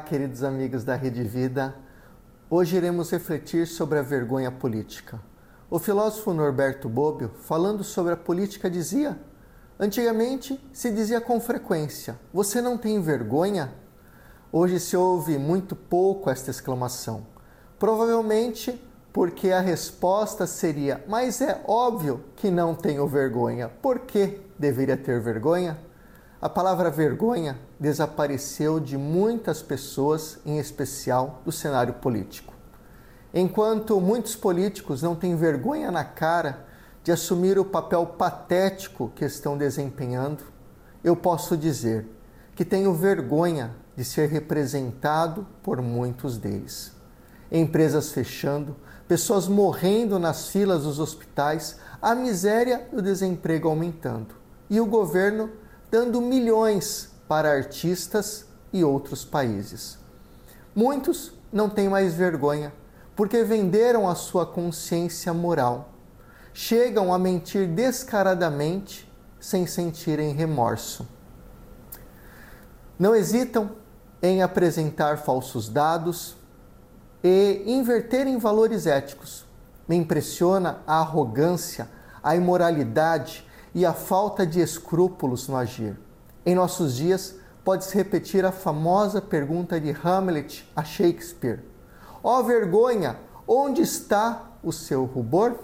queridos amigos da Rede Vida. Hoje iremos refletir sobre a vergonha política. O filósofo Norberto Bobbio, falando sobre a política, dizia: Antigamente se dizia com frequência: Você não tem vergonha? Hoje se ouve muito pouco esta exclamação. Provavelmente porque a resposta seria: Mas é óbvio que não tenho vergonha. Por que deveria ter vergonha? A palavra vergonha desapareceu de muitas pessoas, em especial do cenário político. Enquanto muitos políticos não têm vergonha na cara de assumir o papel patético que estão desempenhando, eu posso dizer que tenho vergonha de ser representado por muitos deles. Empresas fechando, pessoas morrendo nas filas dos hospitais, a miséria e o desemprego aumentando. E o governo dando milhões para artistas e outros países. Muitos não têm mais vergonha porque venderam a sua consciência moral. Chegam a mentir descaradamente sem sentirem remorso. Não hesitam em apresentar falsos dados e inverterem valores éticos. Me impressiona a arrogância, a imoralidade e a falta de escrúpulos no agir. Em nossos dias, pode-se repetir a famosa pergunta de Hamlet a Shakespeare: Ó oh, vergonha, onde está o seu rubor?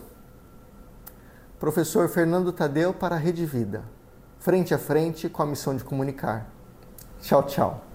Professor Fernando Tadeu para a Rede Vida, frente a frente com a missão de comunicar. Tchau, tchau.